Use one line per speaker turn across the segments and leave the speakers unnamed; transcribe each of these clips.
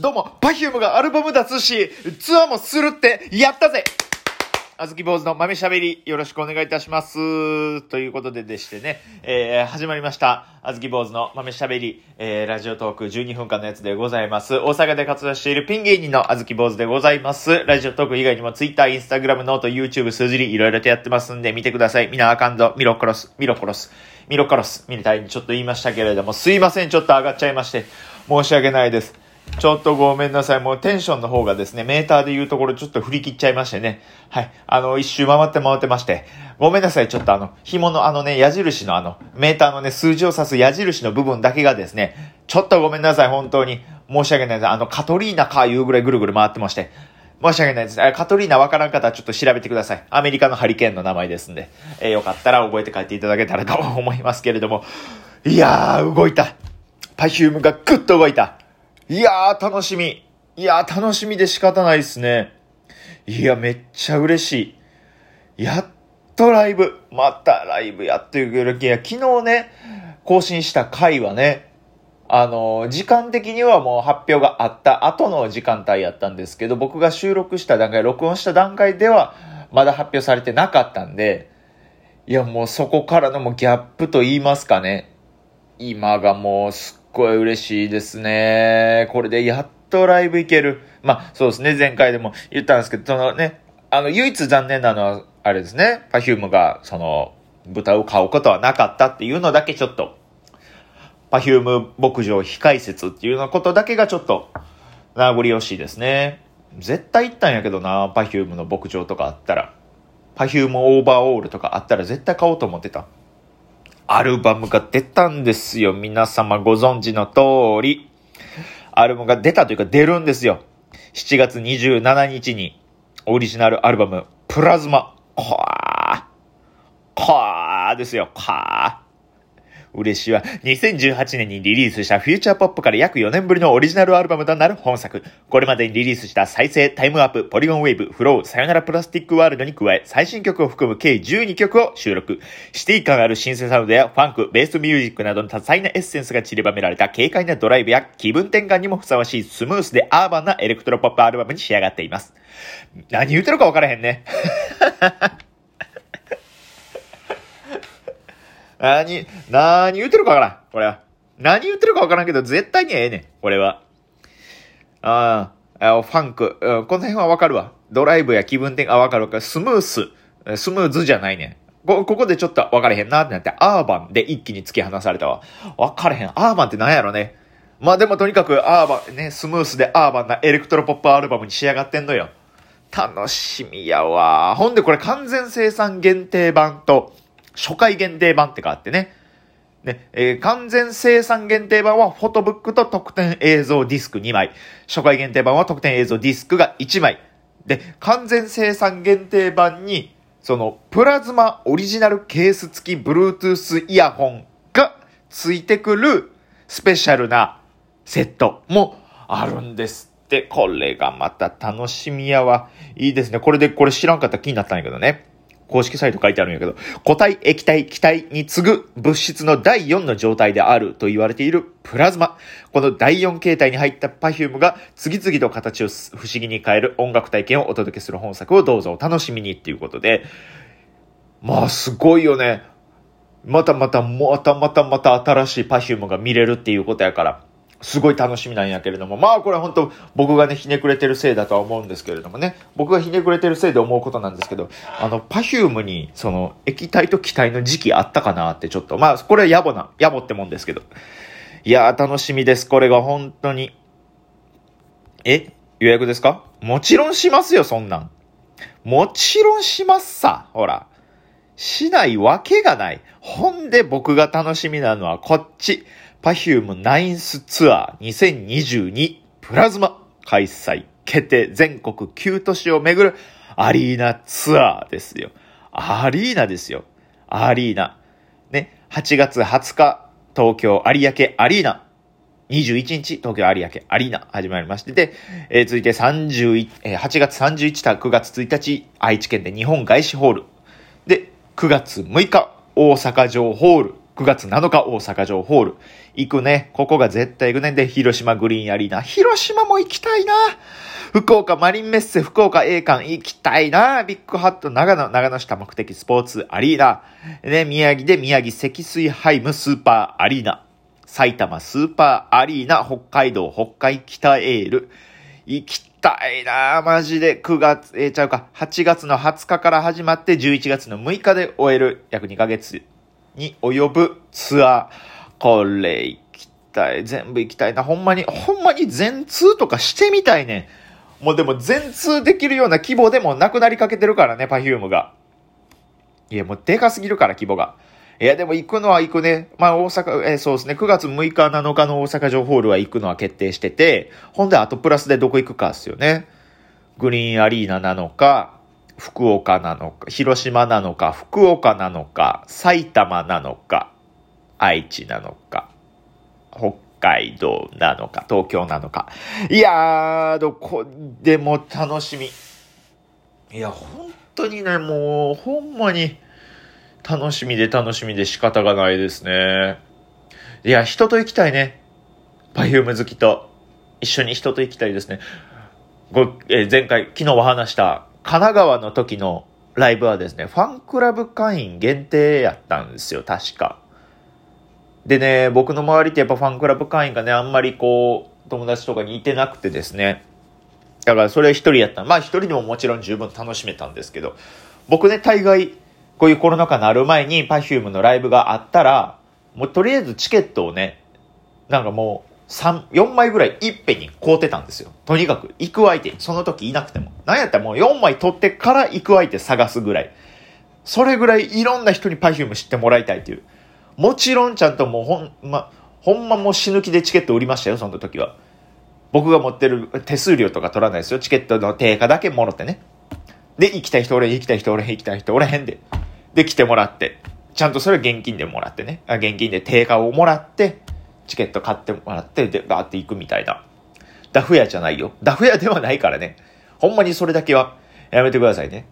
どうも、パフュームがアルバム出すし、ツアーもするって、やったぜあずき坊主の豆しゃべり、よろしくお願いいたします。ということででしてね、えー、始まりました。あずき坊主の豆しゃべり、えー、ラジオトーク12分間のやつでございます。大阪で活動しているピン芸人のあずき坊主でございます。ラジオトーク以外にも Twitter、Instagram、ノート、YouTube、数字り、いろいろとやってますんで、見てください。みなアカウント、ミロコロス、ミロコロス、ミロコロス、みたいにちょっと言いましたけれども、すいません、ちょっと上がっちゃいまして、申し訳ないです。ちょっとごめんなさい。もうテンションの方がですね、メーターで言うところちょっと振り切っちゃいましてね。はい。あの、一周回って回ってまして。ごめんなさい。ちょっとあの、紐のあのね、矢印のあの、メーターのね、数字を指す矢印の部分だけがですね、ちょっとごめんなさい。本当に。申し訳ないです。あの、カトリーナかいうぐらいぐるぐる回ってまして。申し訳ないです。カトリーナわからん方はちょっと調べてください。アメリカのハリケーンの名前ですんで。えーよかったら覚えて帰っていただけたらと思いますけれども。いやー、動いた。パフュームがグッと動いた。いやー、楽しみ。いやー、楽しみで仕方ないっすね。いや、めっちゃ嬉しい。やっとライブ。またライブやってくれる。いや、昨日ね、更新した回はね、あの、時間的にはもう発表があった後の時間帯やったんですけど、僕が収録した段階、録音した段階では、まだ発表されてなかったんで、いや、もうそこからのもギャップと言いますかね。今がもうすっごい嬉しいですね。これでやっとライブ行ける。まあそうですね、前回でも言ったんですけど、そのね、あの、唯一残念なのは、あれですね、パフュームが、その、豚を買うことはなかったっていうのだけちょっと、パフューム牧場非開設っていうようなことだけがちょっと、名残惜しいですね。絶対行ったんやけどな、パフュームの牧場とかあったら。パフュームオーバーオールとかあったら絶対買おうと思ってた。アルバムが出たんですよ。皆様ご存知の通り。アルバムが出たというか出るんですよ。7月27日にオリジナルアルバム、プラズマ。こー。こーですよ。こー。嬉しいわ。2018年にリリースしたフューチャーポップから約4年ぶりのオリジナルアルバムとなる本作。これまでにリリースした再生、タイムワープ、ポリゴンウェーブ、フロー、さよならプラスティックワールドに加え、最新曲を含む計12曲を収録。シティ感あるシンセサウンドやファンク、ベースミュージックなどの多彩なエッセンスが散りばめられた軽快なドライブや気分転換にもふさわしいスムースでアーバンなエレクトロポップアルバムに仕上がっています。何言ってるか分からへんね。何、何言ってるかわからん。これは。何言ってるかわからんけど、絶対にええねん。これは。ああ、ファンク、う、この辺はわかるわ。ドライブや気分転換、わかるわかる。スムース、スムーズじゃないねん。こ、ここでちょっと分かれへんなってなって、アーバンで一気に突き放されたわ。分かれへん。アーバンって何やろね。まあでもとにかくアーバン、ね、スムースでアーバンなエレクトロポップアルバムに仕上がってんのよ。楽しみやわ。ほんでこれ完全生産限定版と初回限定版ってかあってね。ね、えー完全生産限定版はフォトブックと特典映像ディスク2枚。初回限定版は特典映像ディスクが1枚。で、完全生産限定版に、その、プラズマオリジナルケース付き Bluetooth イヤホンが付いてくるスペシャルなセットもあるんですって。これがまた楽しみやわ。いいですね。これで、これ知らんかったら気になったんやけどね。公式サイト書いてあるんやけど、固体、液体、気体に次ぐ物質の第4の状態であると言われているプラズマ。この第4形態に入った Perfumeが次々と形を不思議に変える音楽体験をお届けする本作をどうぞお楽しみにっていうことで、まあすごいよね。またまた、またまたまた新しい Perfumeが見れるっていうことやから、すごい楽しみなんやけれども、まあこれは本当僕がね、ひねくれてるせいだとは思うんですけれどもね、僕がひねくれてるせいで思うことなんですけど、あの、パフュームに、その、液体と気体の時期あったかなってちょっと、まあこれは野暮な、野暮ってもんですけど、いやー楽しみです、これが本当に。え？予約ですか？もちろんしますよ、そんなん。もちろんしますさ、ほら。しないわけがない。ほんで僕が楽しみなのはこっち。Perfume ナインスツアー2022プラズマ開催決定全国9都市を巡るアリーナツアーですよ。アリーナですよ。アリーナ。ね、8月20日東京有明アリーナ。21日、東京有明アリーナ始まりまして、で、えー続いて31、えー8月31日から9月1日、愛知県で日本外資ホール。で、9月6日、大阪城ホール、9月7日大阪城ホール。行くね。ここが絶対行くね。で、広島グリーンアリーナ。広島も行きたいな。福岡マリンメッセ、福岡 A 館行きたいな。ビッグハット長野、長野市多目的スポーツアリーナ。ね、宮城で宮城積水ハイムスーパーアリーナ。埼玉スーパーアリーナ、北海道北海北エール。行きたいなマジで。9月、えー、ちゃうか。8月の20日から始まって11月の6日で終える約2ヶ月に及ぶツアー。これ行きたい。全部行きたいな。ほんまに、ほんまに全通とかしてみたいね。もうでも全通できるような規模でもなくなりかけてるからね、パフュームが。いや、もうでかすぎるから、規模が。いや、でも行くのは行くね。まあ大阪、えー、そうですね。9月6日、7日の大阪城ホールは行くのは決定してて、ほんであとプラスでどこ行くかですよね。グリーンアリーナなのか、福岡なのか、広島なのか、福岡なのか、埼玉なのか、愛知なのか、北海道なのか、東京なのか。いやー、どこでも楽しみ。いや、本当にね、もう、ほんまに、楽しみで楽しみで仕方がないですね。いや、人と行きたいね。パフューム好きと。一緒に人と行きたいですね。ご、えー、前回、昨日お話した神奈川の時のライブはですね、ファンクラブ会員限定やったんですよ、確か。でね、僕の周りってやっぱファンクラブ会員がね、あんまりこう、友達とかにいてなくてですね。だからそれ一人やったまあ一人でももちろん十分楽しめたんですけど、僕ね、大概、こういうコロナ禍になる前に Perfume のライブがあったら、もうとりあえずチケットをね、なんかもう三、4枚ぐらいいっぺんに買うてたんですよ。とにかく、行く相手、その時いなくても。なんやったらもう4枚取ってから行く相手探すぐらい。それぐらいいろんな人に Perfume 知ってもらいたいという。もちろんちゃんともうほんま、ほんまもう死ぬ気でチケット売りましたよ、その時は。僕が持ってる手数料とか取らないですよ。チケットの定価だけもろてね。で、行きたい人俺、行きたい人俺、行きたい人俺へんで。で、来てもらって、ちゃんとそれは現金でもらってね、あ現金で定価をもらって、チケット買ってもらって、で、ガーって行くみたいな。ダフ屋じゃないよ。ダフ屋ではないからね。ほんまにそれだけはやめてくださいね。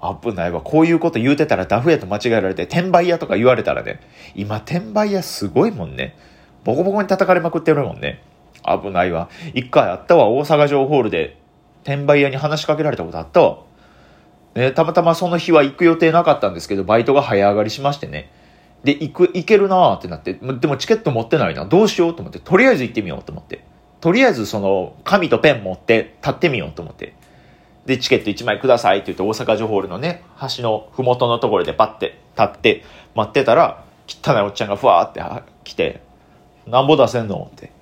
危ないわ。こういうこと言うてたらダフ屋と間違えられて、転売屋とか言われたらね、今転売屋すごいもんね。ボコボコに叩かれまくってるもんね。危ないわ。一回あったわ。大阪城ホールで、転売屋に話しかけられたことあったわ。ね、たまたまその日は行く予定なかったんですけど、バイトが早上がりしましてね。で、行く、行けるなーってなって、でもチケット持ってないな。どうしようと思って、とりあえず行ってみようと思って。とりあえずその、紙とペン持って立ってみようと思って。で、チケット1枚くださいって言って大阪城ホールのね、橋のふもとのところでパッて立って待ってたら、汚いおっちゃんがふわーって来て、なんぼ出せんのって。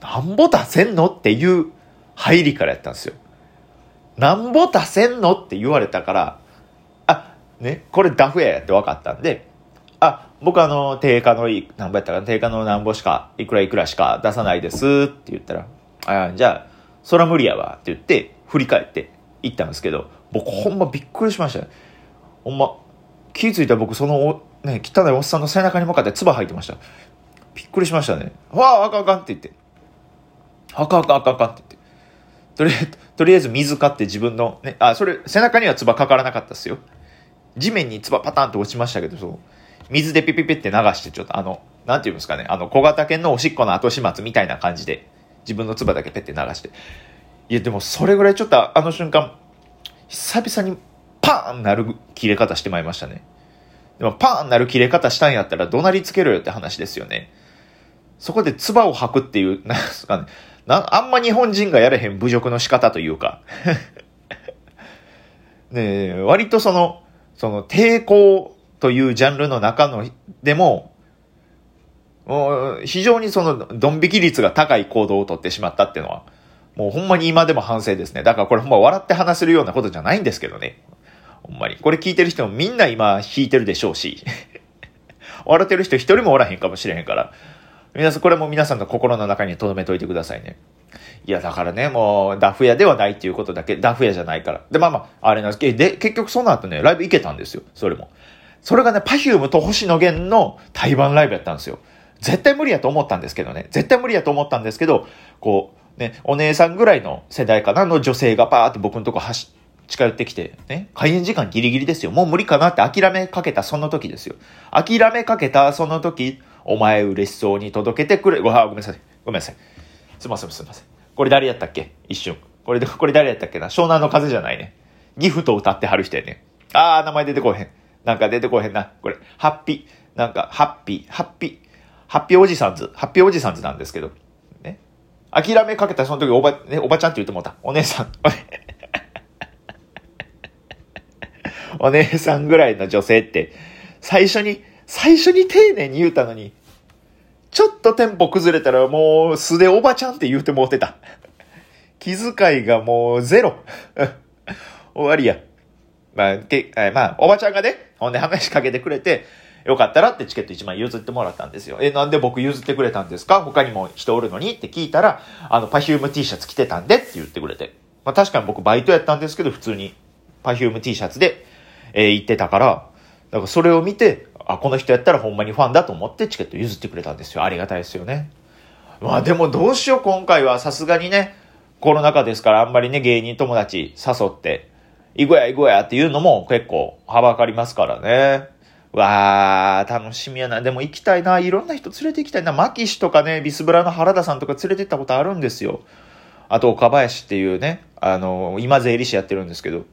なんぼ出せんのっていう入りからやったんですよ。なんぼ出せんのって言われたから、あ、ね、これダフやって分かったんで、あ、僕あの、定価のい、なんぼやったかな、定価のなんぼしか、いくらいくらしか出さないですって言ったら、あ、じゃあ、そら無理やわって言って、振り返って行ったんですけど、僕ほんまびっくりしましたね。ほんま、気づいたら僕その、ね、汚いおっさんの背中に向かって唾吐いてました。びっくりしましたね。わあ、あかんあかんって言って。あかんあかんあかんあかんって言って。とりあえず、とりあえず水買って自分の、ね、あ、それ、背中には唾かからなかったですよ。地面に唾パタンと落ちましたけど、そう。水でピピピって流して、ちょっとあの、なんていうんですかね、あの、小型犬のおしっこの後始末みたいな感じで、自分の唾だけペッて流して。いや、でもそれぐらいちょっとあの瞬間、久々にパーンなる切れ方してまいりましたね。でもパーンなる切れ方したんやったら怒鳴りつけろよって話ですよね。そこで唾を吐くっていう、なんすかね。な、あんま日本人がやれへん侮辱の仕方というか ね割とその、その抵抗というジャンルの中のでも、非常にその、ドン引き率が高い行動をとってしまったっていうのは、もうほんまに今でも反省ですね。だからこれほんま笑って話せるようなことじゃないんですけどね。ほんまに。これ聞いてる人もみんな今引いてるでしょうし。笑ってる人一人もおらへんかもしれへんから。皆さん、これも皆さんの心の中に留めといてくださいね。いや、だからね、もう、ダフ屋ではないっていうことだけ、ダフ屋じゃないから。で、まあまあ、あれなんですけど、で、結局その後ね、ライブ行けたんですよ、それも。それがね、パフュームと星野源の対バンライブやったんですよ。絶対無理やと思ったんですけどね。絶対無理やと思ったんですけど、こう、ね、お姉さんぐらいの世代かなの女性がパーって僕のとこ走近寄ってきて、ね、開演時間ギリギリですよ。もう無理かなって諦めかけたその時ですよ。諦めかけたその時、お前嬉しそうに届けてくれ、ごは、ごめんなさい。ごめんなさい。すいません、すいません。これ誰やったっけ？一瞬。これで、これ誰やったっけな？湘南の風じゃないね。ギフト歌ってはる人やね。あー、名前出てこへん。なんか出てこへんな。これ、ハッピー。なんか、ハッピー、ハッピー、ハッピーおじさんズ、ハッピーおじさんズなんですけど。ね。諦めかけたその時おば、ね、おばちゃんって言ってもうた。お姉さん。お姉さんぐらいの女性って、最初に、最初に丁寧に言うたのに、ちょっとテンポ崩れたらもう素でおばちゃんって言うてもうてた。気遣いがもうゼロ。終わりや。まあ、け、まあ、おばちゃんがね、ほんで話しかけてくれて、よかったらってチケット1枚譲ってもらったんですよ。え、なんで僕譲ってくれたんですか？他にも人おるのにって聞いたら、あの、パフューム T シャツ着てたんでって言ってくれて。まあ確かに僕バイトやったんですけど、普通にパフューム T シャツでえー、行ってたから、だからそれを見て、あ、この人やったらほんまにファンだと思ってチケット譲ってくれたんですよ。ありがたいですよね。まあでもどうしよう今回はさすがにね、コロナ禍ですからあんまりね、芸人友達誘って、行こうや行こうやっていうのも結構はばかりますからね。わー、楽しみやな。でも行きたいな。いろんな人連れて行きたいな。マキシとかね、ビスブラの原田さんとか連れて行ったことあるんですよ。あと、岡林っていうね、あの、今税理士やってるんですけど、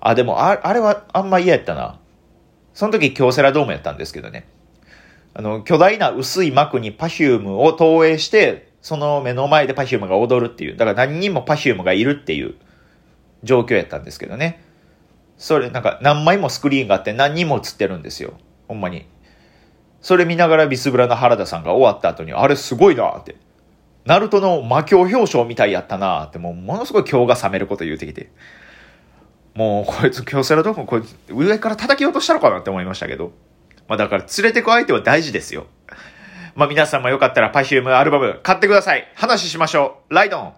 あ、でもあ、あれはあんま嫌やったな。その時京セラドームやったんですけどね。あの、巨大な薄い幕に Perfumeを投影して、その目の前で Perfumeが踊るっていう。だから何人も Perfumeがいるっていう状況やったんですけどね。それ、なんか何枚もスクリーンがあって何人も映ってるんですよ。ほんまに。それ見ながらビスブラの原田さんが終わった後に、あれすごいなって。ナルトの魔鏡氷晶みたいやったなって、もうものすごい興が冷めること言うてきて。もうこいつ京セラドームこいつ上から叩き落としたのかなって思いましたけど。まあだから連れてく相手は大事ですよ。まあ皆さんもよかったらパフュームアルバム買ってください。話しましょう。ライドン